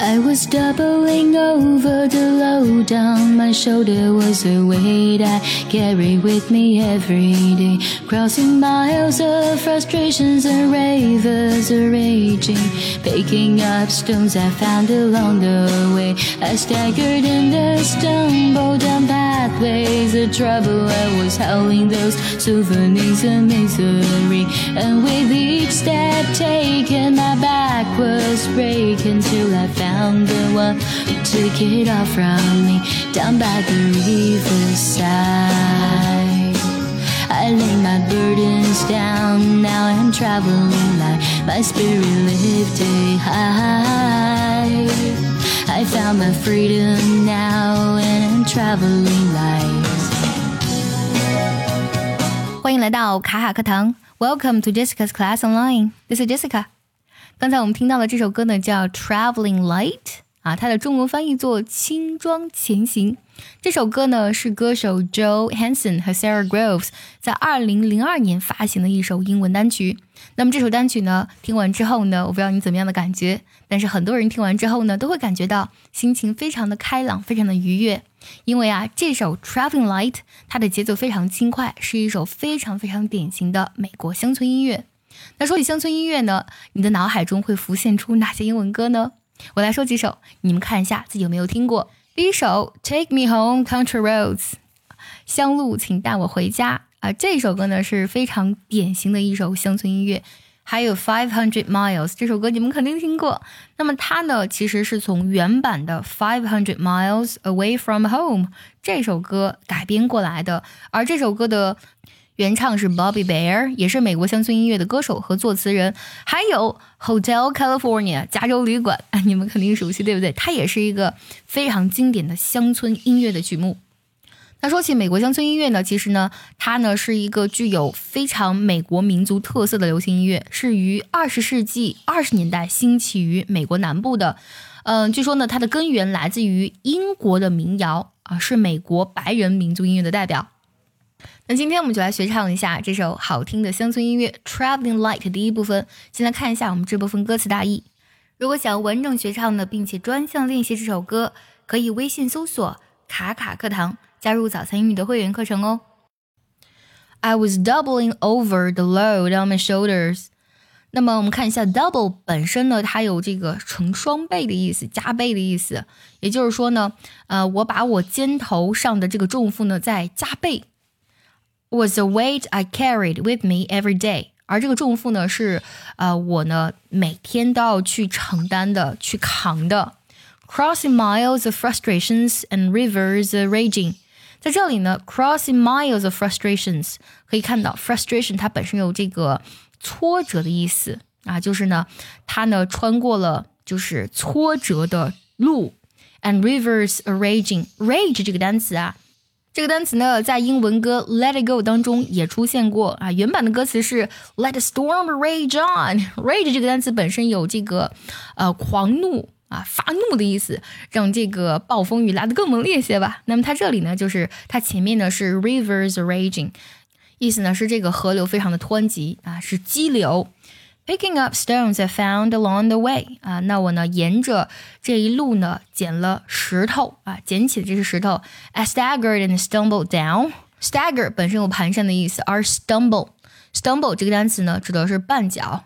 I was doubling over the load on my shoulder was a weight I carried with me every day. Crossing miles of frustrations and rivers raging. Picking up stones I found along the way. I staggered and stumbled down pathways of trouble. I was howling those souvenirs of misery. And with each step taken, my back was breaking till I found found the one who took it all from me down by the riverside. I lay my burdens down, now I'm traveling light, my spirit lifted high. I found my freedom now, and I'm traveling light. 欢迎来到卡卡课堂，Welcome to Jessica's Class Online. This is Jessica. 刚才我们听到的这首歌呢，叫《Traveling Light》啊，它的中文翻译作《轻装前行》。这首歌呢是歌手 Joe Hanson 和 Sarah Groves 在二零零二年发行的一首英文单曲。那么这首单曲呢，听完之后呢，我不知道你怎么样的感觉，但是很多人听完之后呢，都会感觉到心情非常的开朗，非常的愉悦。因为啊，这首《Traveling Light》它的节奏非常轻快，是一首非常非常典型的美国乡村音乐。那说起乡村音乐呢，你的脑海中会浮现出哪些英文歌呢？我来说几首，你们看一下自己有没有听过。第一首《Take Me Home Country Roads》，乡路请带我回家啊，这首歌呢是非常典型的一首乡村音乐。还有《Five Hundred Miles》这首歌你们肯定听过。那么它呢其实是从原版的《Five Hundred Miles Away from Home》这首歌改编过来的，而这首歌的。原唱是 Bobby Bear，也是美国乡村音乐的歌手和作词人。还有 Hotel California 加州旅馆，你们肯定熟悉，对不对？它也是一个非常经典的乡村音乐的曲目。那说起美国乡村音乐呢，其实呢，它呢是一个具有非常美国民族特色的流行音乐，是于二十世纪二十年代兴起于美国南部的。嗯，据说呢，它的根源来自于英国的民谣啊，是美国白人民族音乐的代表。那今天我们就来学唱一下这首好听的乡村音乐《Traveling Light》第一部分。先来看一下我们这部分歌词大意。如果想要完整学唱的，并且专项练习这首歌，可以微信搜索“卡卡课堂”，加入早餐英语的会员课程哦。I was doubling over the load on my shoulders。那么我们看一下，double 本身呢，它有这个成双倍的意思，加倍的意思。也就是说呢，呃，我把我肩头上的这个重负呢，再加倍。was a weight I carried with me every day。而这个重负呢，是呃我呢每天都要去承担的、去扛的。Crossing miles of frustrations and rivers raging。在这里呢，crossing miles of frustrations 可以看到，frustration 它本身有这个挫折的意思啊，就是呢，它呢穿过了就是挫折的路。And rivers raging，rage 这个单词啊。 这个单词呢，在英文歌《Let It Go》当中也出现过啊。原版的歌词是 "Let the storm rage on"。rage 这个单词本身有这个呃狂怒啊、发怒的意思，让这个暴风雨来得更猛烈些吧。那么它这里呢，就是它前面呢是 rivers raging，意思呢是这个河流非常的湍急啊，是激流。Picking up stones I found along the way 啊，那我呢沿着这一路呢捡了石头啊，捡起的这些石头。I staggered and stumbled down. Stagger 本身有蹒跚的意思，而 stumble stumble 这个单词呢指的是绊脚，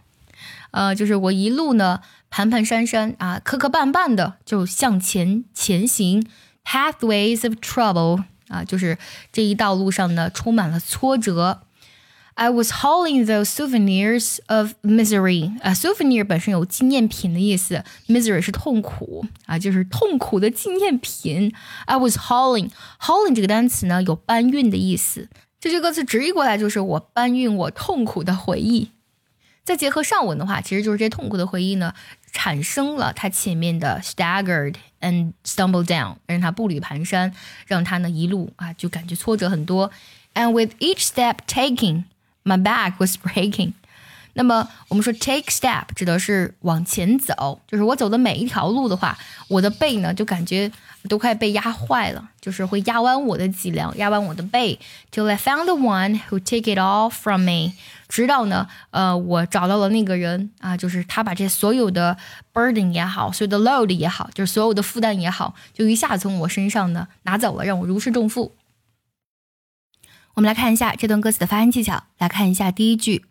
呃，就是我一路呢蹒蹒跚跚啊，磕磕绊绊的就向前前行。Pathways of trouble 啊，就是这一道路上呢充满了挫折。I was hauling those souvenirs of misery 啊，souvenir 本身有纪念品的意思，misery 是痛苦啊，就是痛苦的纪念品。I was hauling，hauling 这个单词呢有搬运的意思，这句歌词直译过来就是我搬运我痛苦的回忆。再结合上文的话，其实就是这痛苦的回忆呢，产生了他前面的 staggered and stumbled down，让他步履蹒跚，让他呢一路啊就感觉挫折很多。And with each step taking My back was breaking。那么我们说 take step 指的是往前走，就是我走的每一条路的话，我的背呢就感觉都快被压坏了，就是会压弯我的脊梁，压弯我的背。Till I found the one who take it all from me，直到呢，呃，我找到了那个人啊，就是他把这所有的 burden 也好，所有的 load 也好，就是所有的负担也好，就一下从我身上呢拿走了，让我如释重负。我们来看一下这段歌词的发音技巧，来看一下第一句。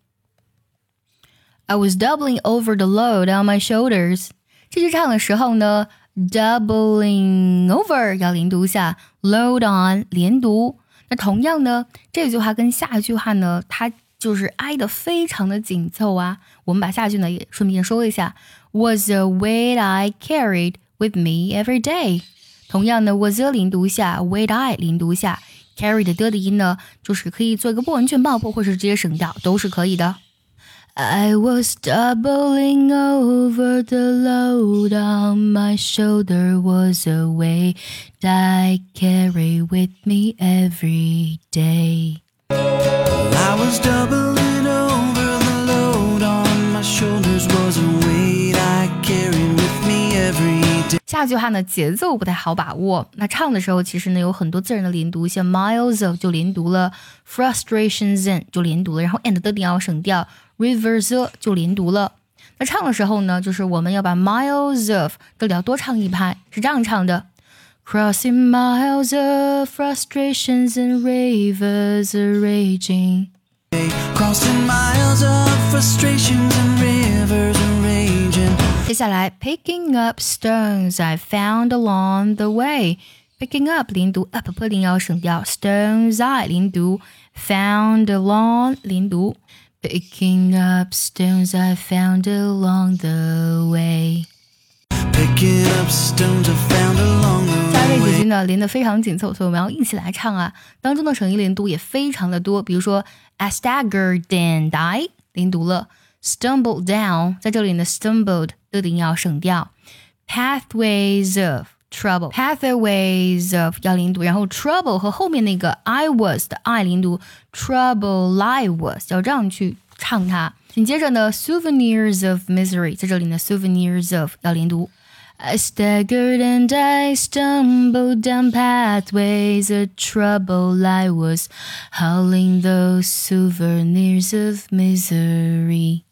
I was doubling over the load on my shoulders。这句唱的时候呢，doubling over 要连读下，load on 连读。那同样呢，这句话跟下一句话呢，它就是挨得非常的紧凑啊。我们把下句呢也顺便说一下，was a weight I carried with me every day。同样呢，was a 连读下，weight I 连读下 ，carry 的的音呢，就是可以做一个不完全爆破，或是直接省掉，都是可以的。I was doubling over the load on my shoulder was a weight I carry with me every day. I was doubling 下句话呢，节奏不太好把握。那唱的时候，其实呢有很多自然的连读，像 miles of 就连读了，frustrations in 就连读了，然后 and 的点要省掉。Rivers 就连读了。那唱的时候呢，就是我们要把 miles of 这里要多唱一拍，是这样唱的：Crossing miles of frustrations and rivers raging。Crossing miles of frustrations and。接下来，picking up stones I found along the way。picking up 连读，up 破音要省掉，stones I 连读，found along 连读。Picking up stones I found along the way. Picking up stones I found along the way. 下位几句呢连得非常紧凑，所以我们要一起来唱啊。当中的省音连读也非常的多，比如说 I staggered and die 连读了 ，stumbled down 在这里呢 stumbled 的音要省掉，pathways of trouble pathways of 要连读，然后 trouble 和后面那个 I was 的 I 连读，trouble I was 要这样去唱它。紧接着呢，souvenirs of misery 在这里呢，souvenirs of 要连读。I staggered and I stumbled down pathways of trouble. I was hauling those souvenirs of misery.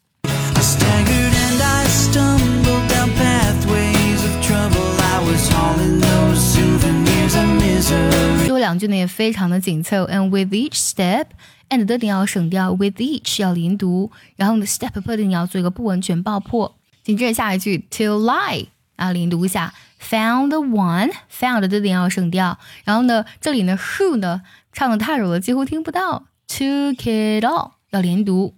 最后两句呢也非常的紧凑，and with each step and 的点要省掉，with each 要连读，然后呢 step up 的你要做一个不完全爆破。紧接着下一句 till lie 啊连读一下，found one found 的点要省掉，然后呢这里呢 who 呢唱的太柔了，几乎听不到，took it all 要连读。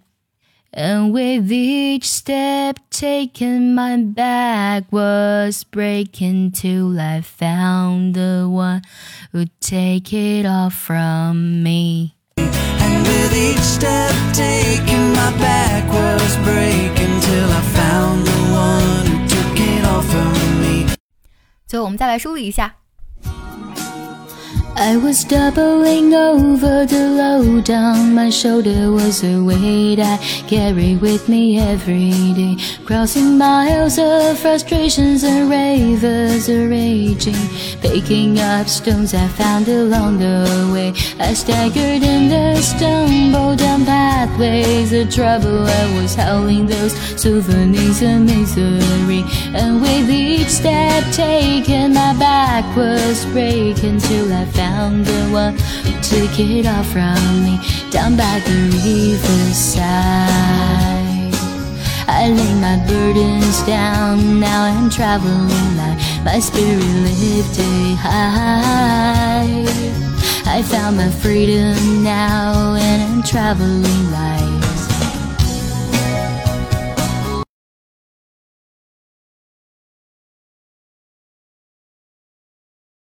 And with each step taken, my back was breaking till I found the one who'd take it all from me. And with each step taken, my back was breaking till I found the one who took it all from me. 最后我们再来梳理一下。 I was doubling over the load on my shoulder was a weight I carry with me every day. Crossing miles of frustrations and ravers are raging. Picking up stones I found along the way. I staggered and stumbled down pathways of trouble. I was howling those souvenirs of misery. And with each step taken, my back was breaking till I found found the one who took it all from me down by the riverside. I lay my burdens down, now I'm traveling light, my spirit lifted high. I found my freedom now, and I'm traveling light.